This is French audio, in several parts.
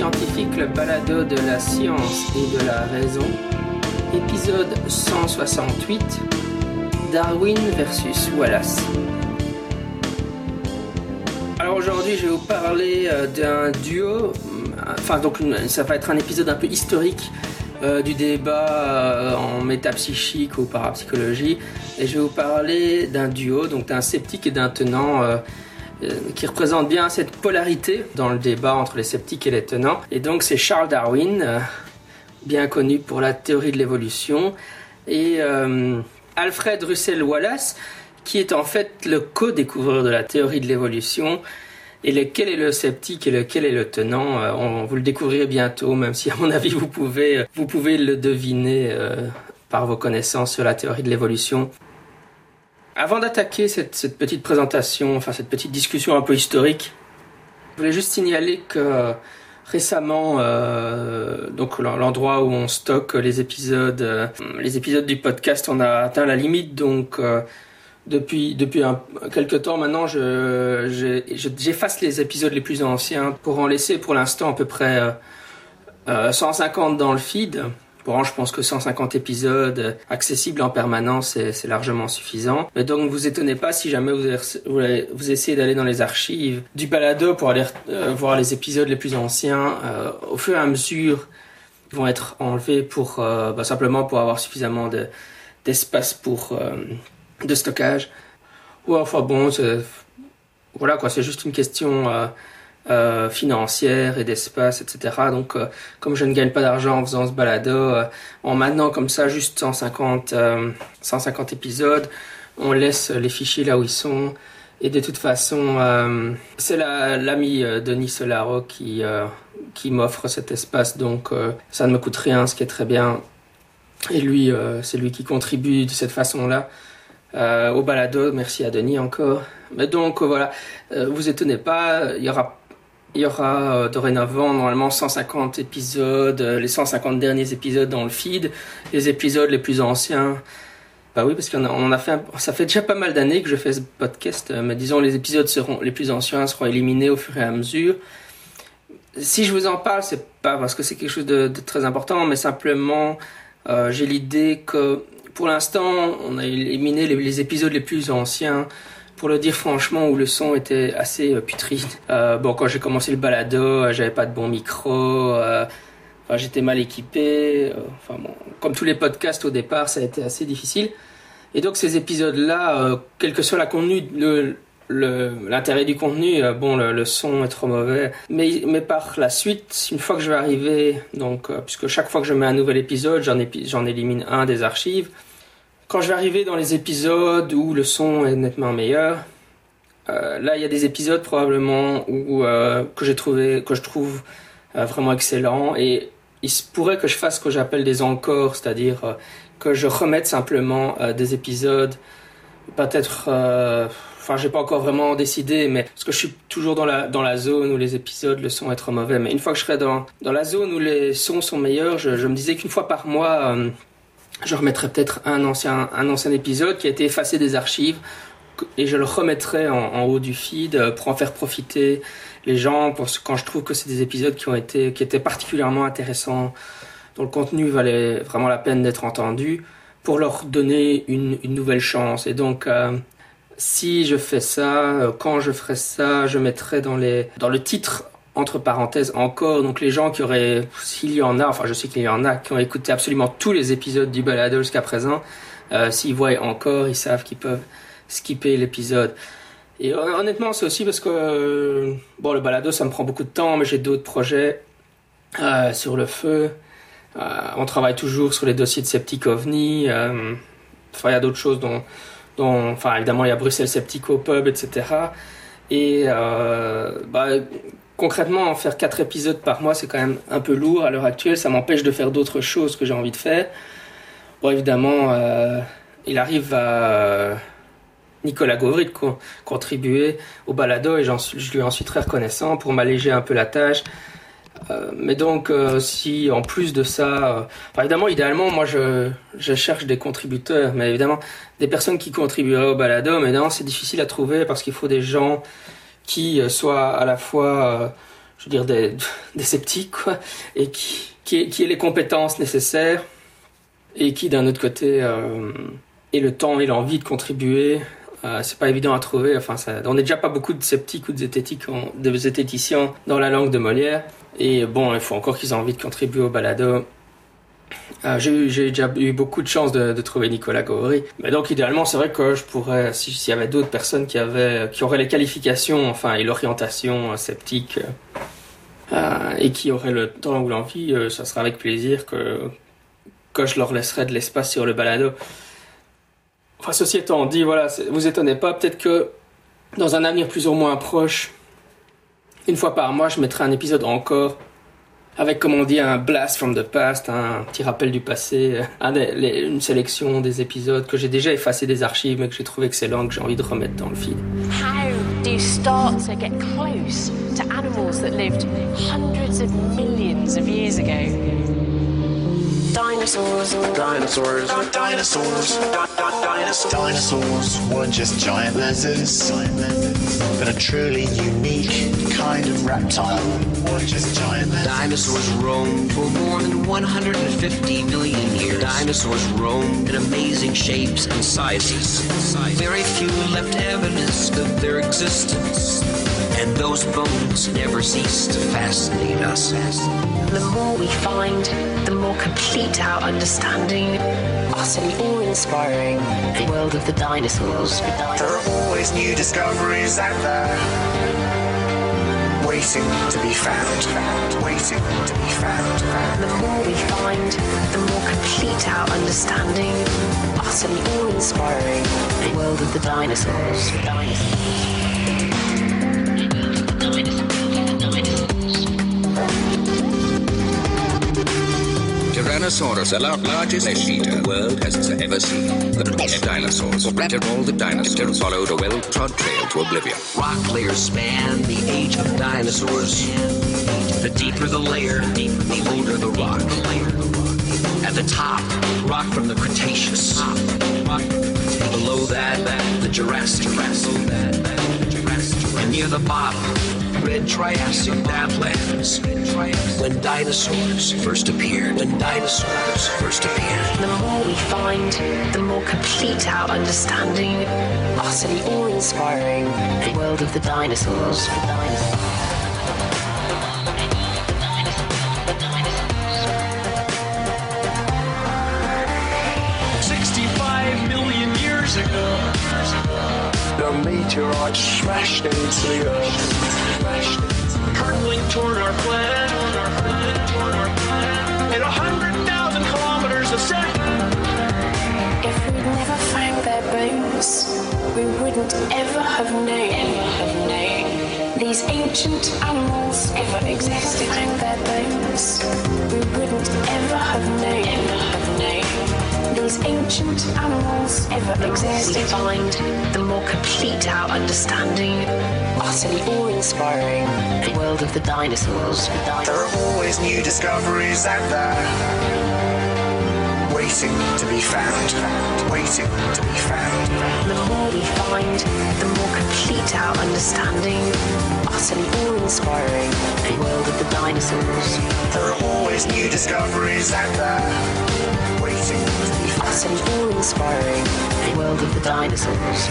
Scientifique, le balado de la science et de la raison. Épisode 168. Darwin versus Wallace. Alors aujourd'hui, je vais vous parler euh, d'un duo. Enfin, donc ça va être un épisode un peu historique euh, du débat euh, en métapsychique ou parapsychologie. Et je vais vous parler d'un duo, donc d'un sceptique et d'un tenant qui représente bien cette polarité dans le débat entre les sceptiques et les tenants. Et donc c'est Charles Darwin, bien connu pour la théorie de l'évolution, et Alfred Russel Wallace, qui est en fait le co-découvreur de la théorie de l'évolution. Et lequel est le sceptique et lequel est le tenant, euh, on, vous le découvrirez bientôt, même si à mon avis vous pouvez, euh, vous pouvez le deviner euh, par vos connaissances sur la théorie de l'évolution. Avant d'attaquer cette, petite présentation, enfin cette petite discussion un peu historique, je voulais juste signaler que récemment, donc l'endroit où on stocke les épisodes, les épisodes du podcast, on a atteint la limite, donc depuis depuis un, quelques temps maintenant, je, j'efface les épisodes les plus anciens pour en laisser pour l'instant à peu près 150 euh, dans le feed. Bon, je pense que 150 épisodes accessibles en permanence, c'est largement suffisant. Mais donc, vous étonnez pas si jamais vous, vous, essayez d'aller dans les archives du balado pour aller euh, voir les épisodes les plus anciens. Euh, au fur et à mesure, ils vont être enlevés pour bah, simplement pour avoir suffisamment d'espace pour de stockage. Ou enfin bon, voilà quoi, c'est juste une question euh, euh, financière et d'espace, etc. Donc, euh, comme je ne gagne pas d'argent en faisant ce balado, en maintenant comme ça juste 150, 150 épisodes, on laisse les fichiers là où ils sont. Et de toute façon, c'est l'ami Denis Solaro qui, qui m'offre cet espace, donc ça ne me coûte rien, ce qui est très bien. Et lui, c'est lui qui contribue de cette façon-là euh, au balado. Merci à Denis encore. Mais donc euh, voilà, euh, vous étonnez pas, il y aura il y aura dorénavant normalement 150 épisodes, les 150 derniers épisodes dans le feed, les épisodes les plus anciens. Bah oui, parce qu'on a, a fait, ça fait déjà pas mal d'années que je fais ce podcast, mais disons les épisodes seront les plus anciens seront éliminés au fur et à mesure. Si je vous en parle, c'est pas parce que c'est quelque chose de, très important, mais simplement j'ai l'idée que pour l'instant, on a éliminé les, épisodes les plus anciens pour le dire franchement, où le son était assez euh, putride. Euh, bon, quand j'ai commencé le balado, euh, j'avais pas de bon micro, j'étais mal équipé. enfin comme tous les podcasts au départ, ça a été assez difficile. Et donc ces épisodes-là, quel que soit la contenu, l'intérêt du contenu, bon, le, son est trop mauvais. Mais, mais par la suite, une fois que je vais arriver, donc, puisque chaque fois que je mets un nouvel épisode, j'en élimine un des archives. Quand je vais arriver dans les épisodes où le son est nettement meilleur, euh, là il y a des épisodes probablement où euh, que j'ai trouvé que je trouve euh, vraiment excellent et il se pourrait que je fasse ce que j'appelle des encore, c'est-à-dire que je remette simplement des épisodes. Peut-être enfin j'ai pas encore vraiment décidé mais parce que je suis toujours dans la dans la zone où les épisodes le son est trop mauvais. Mais une fois que je serai dans dans la zone où les sons sont meilleurs je me disais qu'une fois par mois je remettrai peut-être un ancien, un ancien épisode qui a été effacé des archives et je le remettrai en, haut du feed euh, pour en faire profiter les gens pour, quand je trouve que c'est des épisodes qui ont été qui étaient particulièrement intéressants dont le contenu valait vraiment la peine d'être entendu pour leur donner une, une nouvelle chance. Et donc euh, si je fais ça euh, quand je ferai ça je mettrai dans les dans le titre entre parenthèses encore, donc les gens qui auraient, s'il y en a, enfin je sais qu'il y en a, qui ont écouté absolument tous les épisodes du balado jusqu'à présent, euh, s'ils voient encore, ils savent qu'ils peuvent skipper l'épisode. Et honnêtement, c'est aussi parce que, euh, bon, le balado, ça me prend beaucoup de temps, mais j'ai d'autres projets euh, sur le feu. on travaille toujours sur les dossiers de Septic OVNI. enfin, il y a d'autres choses dont, dont, enfin, évidemment, il y a Bruxelles Septico Pub, etc. Et concrètement, en faire quatre épisodes par mois, c'est quand même un peu lourd à l'heure actuelle. Ça m'empêche de faire d'autres choses que j'ai envie de faire. Bon, évidemment, euh, il arrive à Nicolas Gauvry de contribuer au balado et je lui en suis très reconnaissant pour m'alléger un peu la tâche. Euh, mais donc, euh, si en plus de ça, évidemment, idéalement, moi, je, je, cherche des contributeurs, mais évidemment, des personnes qui contribueraient au balado, mais non, c'est difficile à trouver parce qu'il faut des gens qui euh, soit à la fois euh, je veux dire, des, sceptiques, et qui, qui, qui ait les compétences nécessaires, et qui, d'un autre côté, euh, ait le temps et l'envie de contribuer. Euh, c'est pas évident à trouver. Enfin, on n'est déjà pas beaucoup de sceptiques ou de de zététiciens dans la langue de Molière. Et bon, il faut encore qu'ils aient envie de contribuer au balado. Euh, j'ai déjà eu beaucoup de chance de, trouver Nicolas. Mais donc, idéalement, c'est vrai que je pourrais, s'il y avait d'autres personnes qui avaient, qui auraient les qualifications, enfin, et l'orientation euh, sceptique, euh, et qui auraient le temps ou l'envie, euh, ça sera avec plaisir que, que je leur laisserai de l'espace sur le balado. Enfin, ceci étant dit, voilà, vous étonnez pas, peut-être que dans un avenir plus ou moins proche, une fois par mois, je mettrai un épisode encore avec, comme on dit, un blast from the past, un petit rappel du passé, euh, une sélection des épisodes que j'ai déjà effacé des archives mais que j'ai trouvé excellents, que j'ai envie de remettre dans le feed. How do you start to get close to animals that lived hundreds of millions of years? Dinosaurs. Dinosaurs. Dinosaurs. Dinosaurs. Dinosaurs weren't just giant lizards, but a truly unique kind of reptile. Weren't just giant lizards. Dinosaurs roamed for more than 150 million years. Dinosaurs roamed in amazing shapes and sizes. Very few left evidence of their existence. And those bones never cease to fascinate us. The more we find, the more complete our understanding. Utterly awe-inspiring. The world of the dinosaurs. There are always new discoveries out there, waiting to be found. Waiting to be found. The more we find, the more complete our understanding. Utterly awe-inspiring. The world of the dinosaurs. The lar- largest eater the world has ever seen. The dinosaurs all the dinosaurs followed a well-trod trail to oblivion. Rock layers span the age of dinosaurs. The deeper the layer, the older the rock. At the top, rock from the Cretaceous. Below that, the Jurassic. And near the bottom, red Triassic badlands. When dinosaurs first appeared. When dinosaurs first appeared. The more we find, the more complete our understanding. Utterly awe-inspiring. The world of the dinosaurs. Years ago. The meteorite smashed into the earth. We wouldn't ever have known. Ever have known. These ancient animals ever existed. Found their bones, we wouldn't ever have known. Ever have known. These ancient animals ever existed. Find the more complete our understanding. Utterly awe-inspiring. The world of the dinosaurs. There are always new discoveries out there, waiting to be found. Waiting to be found. The more we find, the more complete our understanding. Utterly awe-inspiring. The world of the dinosaurs. There are always new discoveries out there, waiting to be found. Utterly awe-inspiring. The world of the dinosaurs.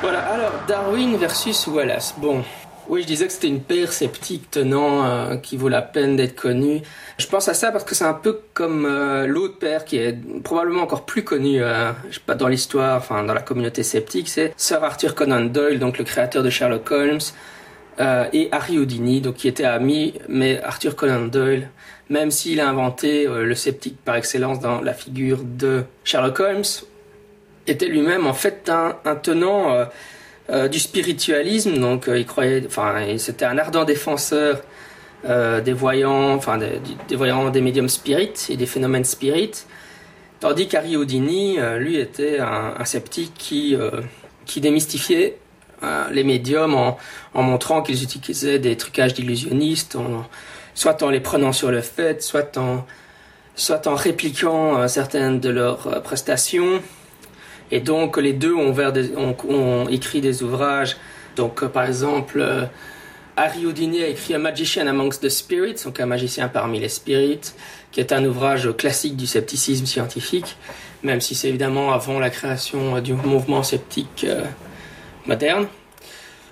Voilà, alors Darwin versus Wallace. Bon, oui, je disais que c'était une paire sceptique tenant euh, qui vaut la peine d'être connue. Je pense à ça parce que c'est un peu comme euh, l'autre paire qui est probablement encore plus connue, euh, je sais pas dans l'histoire, enfin dans la communauté sceptique, c'est Sir Arthur Conan Doyle, donc le créateur de Sherlock Holmes, euh, et Harry Houdini, donc qui étaient amis, mais Arthur Conan Doyle, même s'il a inventé euh, le sceptique par excellence dans la figure de Sherlock Holmes, était lui-même en fait un, tenant euh, euh, du spiritualisme, donc euh, il croyait, enfin, c'était un ardent défenseur des voyants, enfin des, voyants, des médiums spirites et des phénomènes spirites, tandis qu'Harry Houdini, lui, était un, sceptique qui qui démystifiait les médiums en, montrant qu'ils utilisaient des trucages d'illusionnistes, soit en les prenant sur le fait, soit en soit en répliquant certaines de leurs prestations. Et donc les deux ont, écrit des ouvrages Donc, euh, par exemple, euh, Harry Houdini a écrit A Magician Amongst the Spirits, donc un magicien parmi les spirits, qui est un ouvrage classique du scepticisme scientifique, même si c'est évidemment avant la création euh, du mouvement sceptique euh, moderne,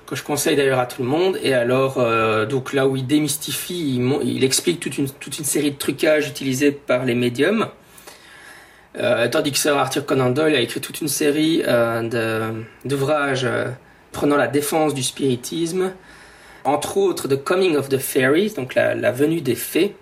que je conseille d'ailleurs à tout le monde. Et alors, donc là où il démystifie, il, explique toute une série de trucages utilisés par les médiums. Euh, tandis que Sir Arthur Conan Doyle a écrit toute une série euh, d'ouvrages euh, prenant la défense du spiritisme, entre autres The Coming of the Fairies, donc la, venue des fées,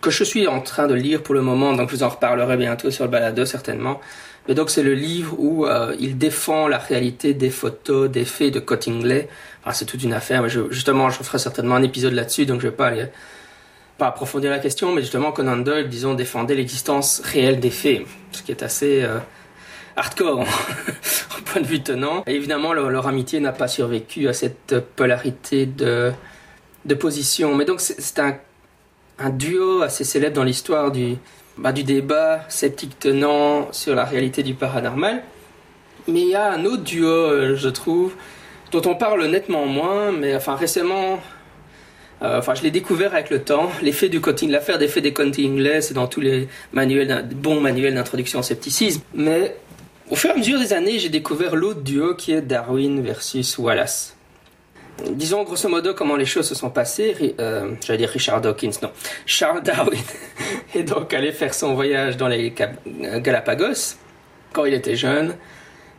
que je suis en train de lire pour le moment, donc je vous en reparlerai bientôt sur le balado certainement. Mais donc c'est le livre où il défend la réalité des photos des fées de Cottingley. Enfin, c'est toute une affaire, mais justement je ferai certainement un épisode là-dessus, donc je vais pas aller pas approfondir la question, mais justement Conan Doyle, disons, défendait l'existence réelle des fées, ce qui est assez euh, hardcore au point de vue tenant. Et évidemment, leur, amitié n'a pas survécu à cette polarité de, de position. Mais donc c'est un, un duo assez célèbre dans l'histoire du, bah, du débat sceptique tenant sur la réalité du paranormal. Mais il y a un autre duo, euh, je trouve, dont on parle nettement moins, mais enfin récemment, enfin, je l'ai découvert avec le temps. L'effet du l'affaire des faits des Cottingley, c'est dans tous les manuels, bons manuels d'introduction au scepticisme. Mais au fur et à mesure des années, j'ai découvert l'autre duo qui est Darwin versus Wallace. Disons grosso modo comment les choses se sont passées. Euh, J'allais dire Richard Dawkins, non. Charles Darwin est donc allé faire son voyage dans les Cap- Galapagos quand il était jeune.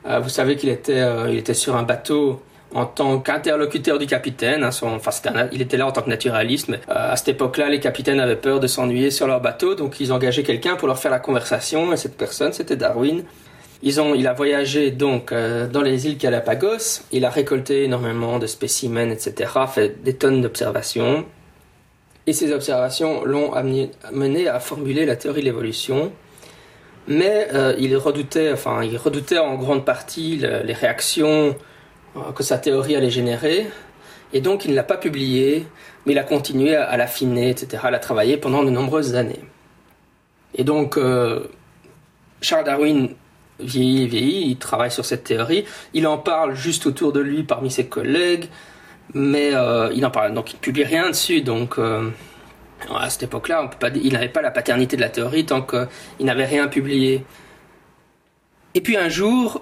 Euh, vous savez qu'il était, euh, était sur un bateau en tant qu'interlocuteur du capitaine. hein, enfin, il était là en tant que naturaliste, mais euh, à cette époque-là, les capitaines avaient peur de s'ennuyer sur leur bateau, donc ils engageaient quelqu'un pour leur faire la conversation, et cette personne, c'était Darwin. Ils ont, il a voyagé donc euh, dans les îles Galapagos, il a récolté énormément de spécimens, etc., fait des tonnes d'observations, et ces observations l'ont amené, mené à formuler la théorie de l'évolution. Mais euh, il redoutait, enfin, il redoutait en grande partie le- les réactions que sa théorie allait générer, et donc il ne l'a pas publiée, mais il a continué à, l'affiner, etc., à la travailler pendant de nombreuses années. Et donc, euh, Charles Darwin vieillit, vieillit, il travaille sur cette théorie, il en parle juste autour de lui parmi ses collègues, mais euh, il en parle, donc il publie rien dessus, donc euh, à cette époque-là, il n'avait pas la paternité de la théorie tant qu'il n'avait rien publié. Et puis un jour,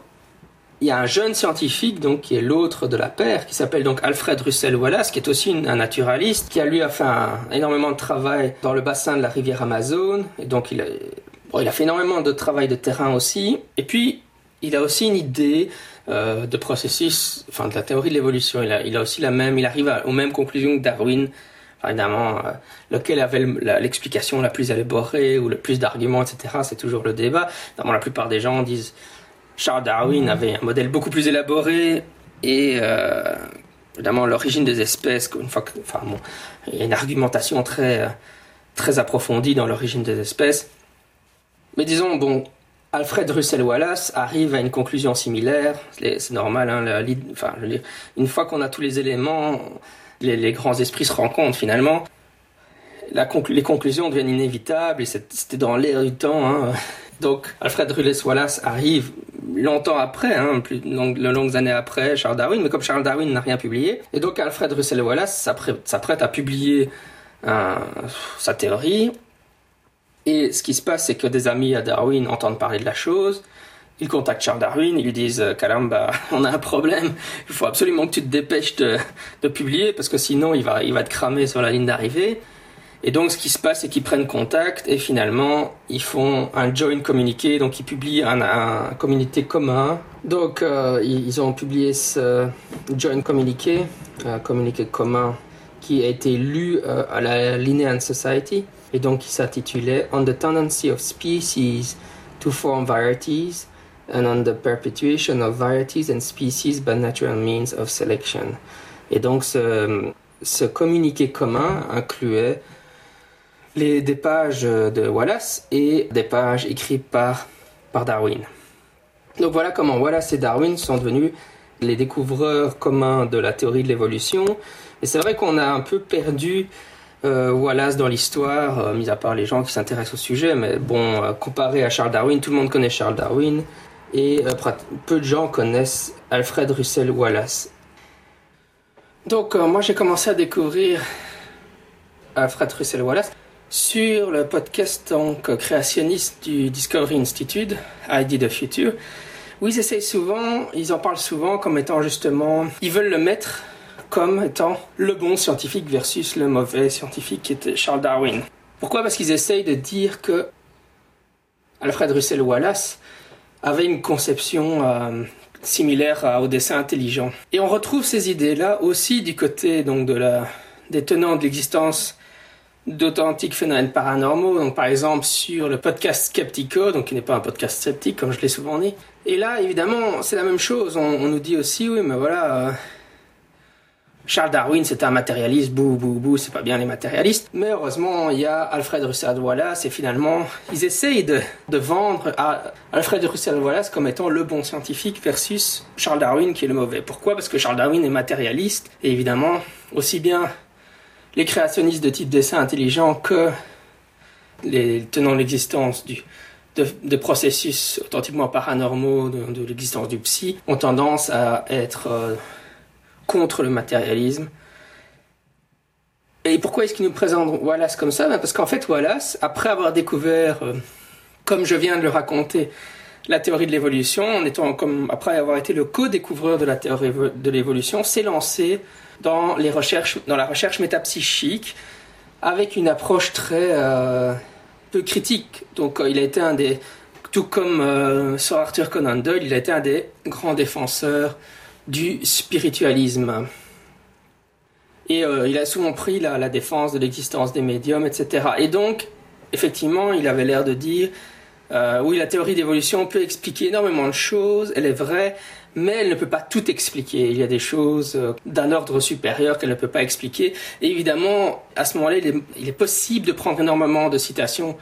il y a un jeune scientifique, donc qui est l'autre de la paire, qui s'appelle donc Alfred Russel Wallace, qui est aussi un naturaliste, qui a lui fait énormément de travail dans le bassin de la rivière Amazon, et donc il a, fait énormément de travail de terrain aussi. Et puis il a aussi une idée euh, de processus, enfin de la théorie de l'évolution. Il a, aussi la même, il arrive aux mêmes conclusions que Darwin. Évidemment, euh, lequel avait le- la- l'explication la, plus élaborée ou le plus d'arguments, etc. C'est toujours le débat. Évidemment, la plupart des gens disent Charles Darwin avait un modèle beaucoup plus élaboré et euh, évidemment l'origine des espèces. Une fois que, enfin bon, il y a une argumentation très euh, très approfondie dans l'origine des espèces. Mais disons bon, Alfred Russel Wallace arrive à une conclusion similaire. C'est normal. Hein, la- enfin, une fois qu'on a tous les éléments, les, les grands esprits se rencontrent finalement. La conclu- les conclusions deviennent inévitables et c'était dans l'air du temps. hein. Donc Alfred Russel Wallace arrive longtemps après, hein, plus de longues, années après Charles Darwin, mais comme Charles Darwin n'a rien publié, et donc Alfred Russel Wallace s'apprête à publier euh, sa théorie. Et ce qui se passe, c'est que des amis à Darwin entendent parler de la chose. Ils contactent Charles Darwin, ils lui disent euh, Caramba, on a un problème, il faut absolument que tu te dépêches de, de publier parce que sinon il va, il va te cramer sur la ligne d'arrivée. Et donc ce qui se passe, c'est qu'ils prennent contact et finalement ils font un joint communiqué, donc ils publient un, un communiqué commun. Donc euh, ils, ont publié ce joint communiqué, un communiqué commun qui a été lu euh, à la Linnean Society et donc qui s'intitulait On the Tendency of Species to Form Varieties and on the Perpetuation of Varieties and Species by Natural Means of Selection. Et donc ce communiqué commun incluait les, des pages de Wallace et des pages écrites par, par Darwin. Donc voilà comment Wallace et Darwin sont devenus les découvreurs communs de la théorie de l'évolution. Et c'est vrai qu'on a un peu perdu euh, Wallace dans l'histoire, euh, mis à part les gens qui s'intéressent au sujet, mais bon, euh, comparé à Charles Darwin, tout le monde connaît Charles Darwin, et peu de gens connaissent Alfred Russel Wallace. Donc moi j'ai commencé à découvrir Alfred Russel Wallace sur le podcast créationniste du Discovery Institute, ID the Future, où ils essayent souvent, ils en parlent souvent comme étant justement, ils veulent le mettre comme étant le bon scientifique versus le mauvais scientifique qui était Charles Darwin. Pourquoi? Parce qu'ils essayent de dire que Alfred Russel Wallace avait une conception euh, similaire au dessin intelligent. Et on retrouve ces idées-là aussi du côté donc de la, des tenants de l'existence d'authentiques phénomènes paranormaux, donc par exemple sur le podcast Skeptico, donc qui n'est pas un podcast sceptique comme je l'ai souvent dit. Et là, évidemment, c'est la même chose. On, nous dit aussi, oui, mais voilà, euh, Charles Darwin, c'était un matérialiste, bouh, bouh, bouh, c'est pas bien les matérialistes. Mais heureusement, il y a Alfred Russel Wallace, et finalement, ils essayent de, de vendre à Alfred Russel Wallace comme étant le bon scientifique versus Charles Darwin qui est le mauvais. Pourquoi? Parce que Charles Darwin est matérialiste, et évidemment, aussi bien les créationnistes de type dessin intelligent que de l'existence du, de, processus authentiquement paranormaux, de, de l'existence du psy, ont tendance à être euh, contre le matérialisme. Et pourquoi est-ce qu'ils nous présentent Wallace comme ça? Ben Parce qu'en fait, Wallace, après avoir découvert, euh, comme je viens de le raconter, la théorie de l'évolution, en étant comme après avoir été le co-découvreur de la théorie de l'évolution, s'est lancé dans les recherches, dans la recherche métapsychique, avec une approche très euh, peu critique. Donc, euh, il a été un des, tout comme euh, Sir Arthur Conan Doyle, il a été un des grands défenseurs du spiritualisme. Et il a souvent pris la défense de l'existence des médiums, etc. Et donc, effectivement, il avait l'air de dire, euh, oui, la théorie d'évolution peut expliquer énormément de choses, elle est vraie, mais elle ne peut pas tout expliquer. Il y a des choses euh, d'un ordre supérieur qu'elle ne peut pas expliquer. Et évidemment, à ce moment-là, il est, possible de prendre énormément de citations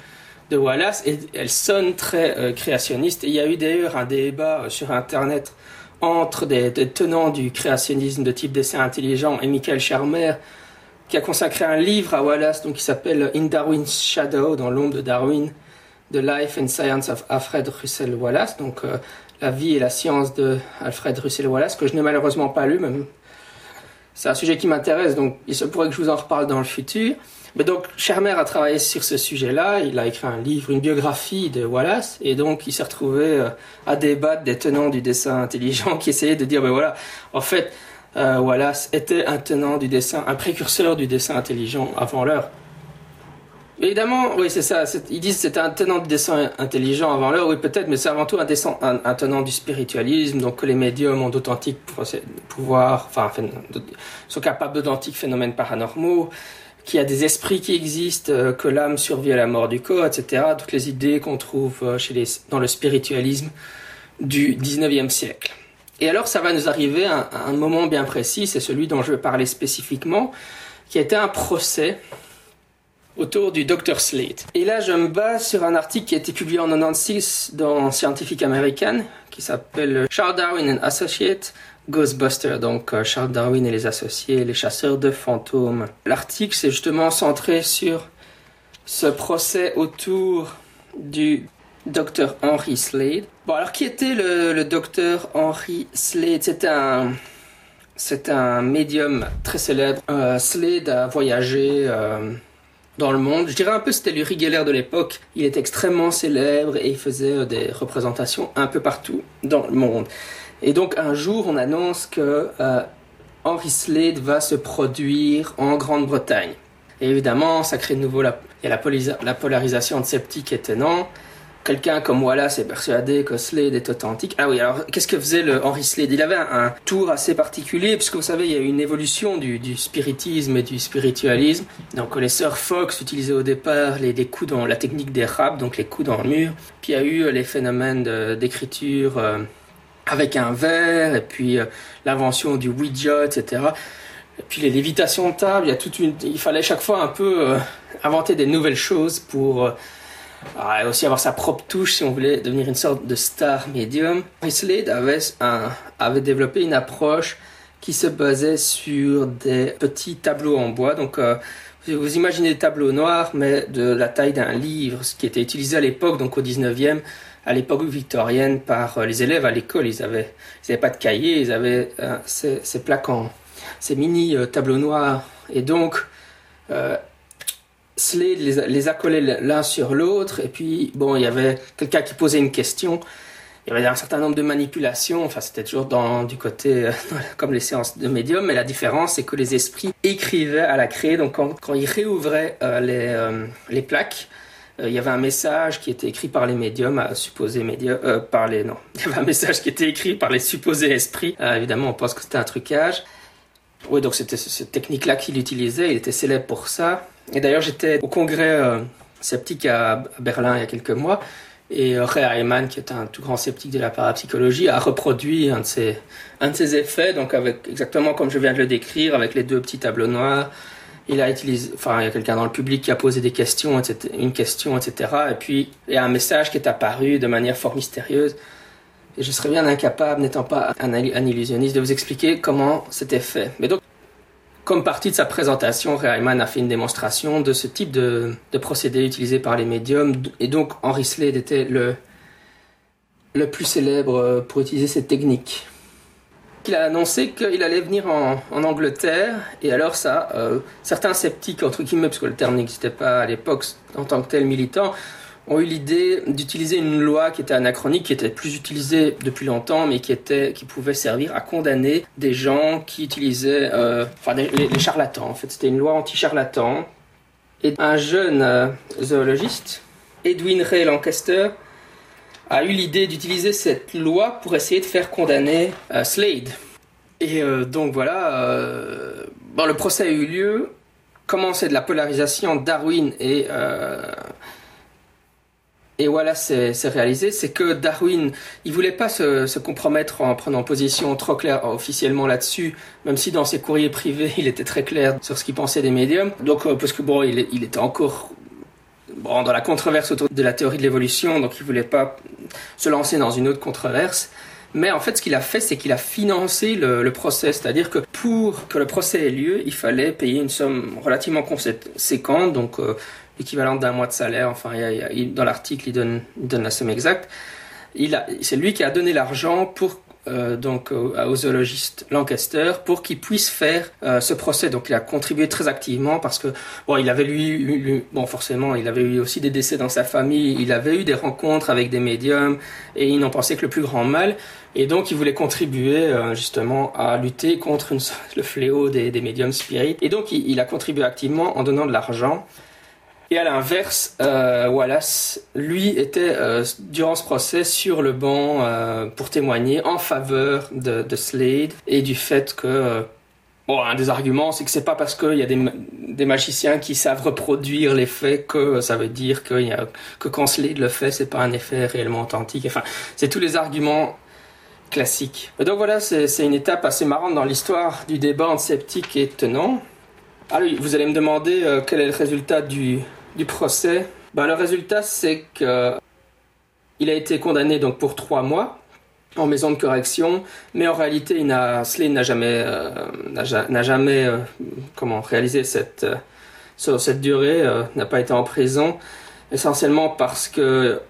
de Wallace, et elles sonnent très euh, créationnistes. Et il y a eu d'ailleurs un débat euh, sur Internet entre des, tenants du créationnisme de type dessin intelligent et Michael Shermer, qui a consacré un livre à Wallace, donc qui s'appelle In Darwin's Shadow, dans l'ombre de Darwin, The Life and Science of Alfred Russel Wallace, donc euh, la vie et la science de Alfred Russel Wallace, que je n'ai malheureusement pas lu, même. C'est un sujet qui m'intéresse, donc il se pourrait que je vous en reparle dans le futur. Mais donc, Shermer a travaillé sur ce sujet-là, il a écrit un livre, une biographie de Wallace, et donc il s'est retrouvé euh, à débattre des tenants du dessin intelligent qui essayaient de dire, ben voilà, en fait, euh, Wallace était un tenant du dessin, un précurseur du dessin intelligent avant l'heure. Évidemment, oui, c'est ça. Ils disent que c'était un tenant du dessin intelligent avant l'heure, oui, peut-être, mais c'est avant tout un, descend- un, un tenant du spiritualisme, donc que les médiums ont d'authentiques pouvoirs, enfin, sont capables d'authentiques phénomènes paranormaux, qu'il y a des esprits qui existent, euh, que l'âme survit à la mort du corps, etc. Toutes les idées qu'on trouve euh, chez les, dans le spiritualisme du 19e siècle. Et alors, ça va nous arriver à, à un moment bien précis, c'est celui dont je vais parler spécifiquement, qui a été un procès autour du Dr. Slate. Et là, je me base sur un article qui a été publié en 96 dans Scientific American, qui s'appelle Charles Darwin and Associates Ghostbusters, donc euh, Charles Darwin et les associés, les chasseurs de fantômes. L'article, c'est justement centré sur ce procès autour du Dr. Henry Slade. Bon, alors qui était le, le Dr. Henry Slade C'était un, c'est un médium très célèbre. Euh, Slade a voyagé euh, dans le monde. Je dirais un peu c'était Uri Geller de l'époque. Il est extrêmement célèbre et il faisait euh, des représentations un peu partout dans le monde. Et donc un jour, on annonce que euh, Henry Slade va se produire en Grande-Bretagne. Et évidemment, ça crée de nouveau la, la, la polarisation de sceptiques et tenants. Quelqu'un comme Wallace est persuadé que Slade est authentique. Ah oui, alors qu'est-ce que faisait le Henry Slade? Il avait un, tour assez particulier, puisque vous savez, il y a eu une évolution du, spiritisme et du spiritualisme. Donc les sœurs Fox utilisaient au départ les, coups dans la technique des rap, donc les coups dans le mur. Puis il y a eu euh, les phénomènes d'écriture euh, avec un verre, et puis euh, l'invention du Ouija, etc. Et puis les lévitations de table, il y a toute une, il fallait chaque fois un peu inventer des nouvelles choses pour ah, aussi avoir sa propre touche si on voulait devenir une sorte de star médium. Slade avait, avait développé une approche qui se basait sur des petits tableaux en bois. Donc, euh, vous imaginez des tableaux noirs, mais de la taille d'un livre, ce qui était utilisé à l'époque, donc au 19e, à l'époque victorienne, par euh, les élèves à l'école. Ils avaient, ils avaient pas de cahier, ils avaient euh, ces, plaques en, ces mini tableaux noirs. Et donc, Slade les, les l'un sur l'autre. Et puis, bon, il y avait quelqu'un qui posait une question. Il y avait un certain nombre de manipulations. Enfin, c'était toujours dans, du côté, euh, comme les séances de médium. Mais la différence, c'est que les esprits écrivaient à la craie. Donc, quand, quand ils réouvraient euh, les, euh, les plaques, il y avait un message qui était écrit par les médiums, supposés médiums, par les, non, il y avait un message qui était écrit par les supposés esprits. Évidemment, on pense que c'était un trucage. Oui, donc c'était ce- cette technique-là qu'il utilisait, il était célèbre pour ça. Et d'ailleurs, j'étais au congrès euh, sceptique à, Berlin il y a quelques mois, et euh, Ray Heimann, qui est un tout grand sceptique de la parapsychologie, a reproduit un de ses, un de ses effets, donc exactement comme je viens de le décrire, avec les deux petits tableaux noirs. Il a utilisé, enfin, il y a quelqu'un dans le public qui a posé des questions, etc., une question, etc. Et puis, il y a un message qui est apparu de manière fort mystérieuse. Et je serais bien incapable, n'étant pas un, un de vous expliquer comment c'était fait. Mais donc, comme partie de sa présentation, Reimann a fait une démonstration de ce type de, procédé utilisé par les médiums. Et donc, Henry Slade était le, le plus célèbre pour utiliser cette technique. Il a annoncé qu'il allait venir en, en, Angleterre, et alors ça, euh, certains sceptiques, entre guillemets, parce que le terme n'existait pas à l'époque en tant que tel militant, ont eu l'idée d'utiliser une loi qui était anachronique, qui était plus utilisée depuis longtemps, mais qui, était, qui pouvait servir à condamner des gens qui utilisaient, euh, enfin, les, charlatans. En fait, c'était une loi anti-charlatan. Et un jeune euh, zoologiste, Edwin Ray Lancaster, a eu l'idée d'utiliser cette loi pour essayer de faire condamner euh, Slade. Et donc voilà, bon, le procès a eu lieu. Comment c'est de la polarisation Darwin et et voilà, c'est réalisé, c'est que Darwin, il voulait pas se, compromettre en prenant position trop claire officiellement là-dessus, même si dans ses courriers privés, il était très clair sur ce qu'il pensait des médiums. Donc, euh, parce que bon, il, était encore bon, dans la controverse autour de la théorie de l'évolution, donc il voulait pas se lancer dans une autre controverse. Mais en fait, ce qu'il a fait, c'est qu'il a financé le, le procès. C'est-à-dire que pour que le procès ait lieu, il fallait payer une somme relativement conséquente, donc euh, équivalente d'un mois de salaire. Enfin, il dans l'article, il donne, il donne la somme exacte. C'est lui qui a donné l'argent pour euh, donc au, zoologiste Lancaster pour qu'il puisse faire euh, ce procès. Donc il a contribué très activement parce que bon, il avait lui, bon forcément, il avait eu aussi des décès dans sa famille, il avait eu des rencontres avec des médiums et il n'en pensait que le plus grand mal. Et donc il voulait contribuer euh, justement à lutter contre le fléau des, médiums spirites. Et donc il, a contribué activement en donnant de l'argent. Et à l'inverse, euh, Wallace, lui, était euh, durant ce procès sur le banc euh, pour témoigner en faveur de, de, Slade et du fait que, bon, un des arguments, c'est que c'est pas parce qu'il y a des, magiciens qui savent reproduire les faits que ça veut dire que, quand Slade le fait, c'est pas un effet réellement authentique. Enfin, c'est tous les arguments classiques. Et donc voilà, c'est une étape assez marrante dans l'histoire du débat entre sceptiques et tenants. Alors, vous allez me demander quel est le résultat du, du procès. Ben, le résultat, c'est que il a été condamné donc pour trois mois en maison de correction, mais en réalité, il n'a, Slade n'a jamais, euh, n'a jamais euh, comment réalisé cette euh, cette durée, n'a pas été en prison, essentiellement parce que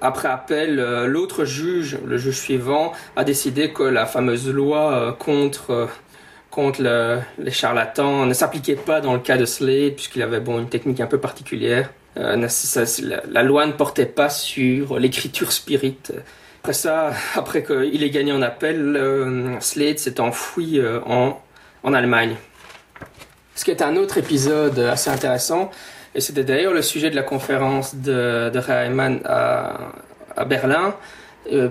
après appel, l'autre juge, le juge suivant, a décidé que la fameuse loi contre contre le, les charlatans ne s'appliquait pas dans le cas de Slade puisqu'il avait bon une technique un peu particulière. Euh, la, loi ne portait pas sur l'écriture spirite. Après ça, après qu'il ait gagné en appel, euh, Slade s'est enfoui euh, en, en Allemagne. Ce qui est un autre épisode assez intéressant, et c'était d'ailleurs le sujet de la conférence de, Reimann à, à Berlin,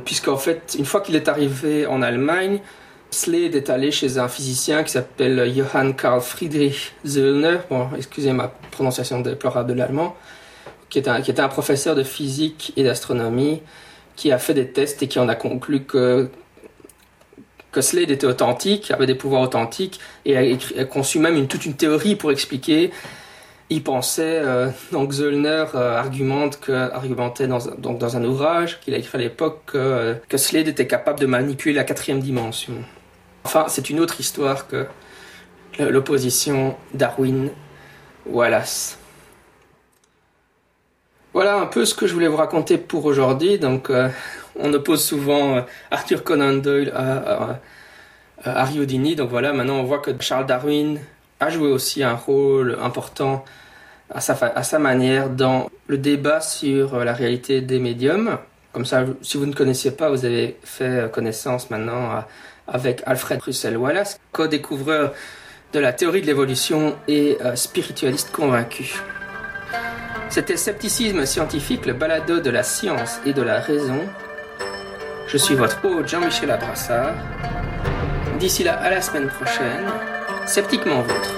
puisqu'en fait, une fois qu'il est arrivé en Allemagne, Slade est allé chez un physicien qui s'appelle Johann Karl Friedrich Zöllner, bon, excusez ma prononciation déplorable de l'allemand, qui, est un, qui était un professeur de physique et d'astronomie, qui a fait des tests et qui en a conclu que, que Slade était authentique, avait des pouvoirs authentiques, et a, conçu même toute une théorie pour expliquer. Il pensait, euh, donc Zöllner euh, argumente argumentait dans, un ouvrage qu'il a écrit à l'époque que, que Slade était capable de manipuler la quatrième dimension. Enfin, c'est une autre histoire que l'opposition Darwin-Wallace. Voilà un peu ce que je voulais vous raconter pour aujourd'hui. Donc, euh, on oppose souvent Arthur Conan Doyle à, à, euh, Harry. Donc voilà, maintenant on voit que Charles Darwin a joué aussi un rôle important à sa, à sa manière dans le débat sur euh, la réalité des médiums. Comme ça, si vous ne connaissiez pas, vous avez fait euh, connaissance maintenant euh, avec Alfred Russel Wallace, co-découvreur de la théorie de l'évolution et euh, spiritualiste convaincu. C'était Scepticisme scientifique, le balado de la science et de la raison. Je suis votre hôte Jean-Michel Abrassard. D'ici là, à la semaine prochaine, sceptiquement vôtre.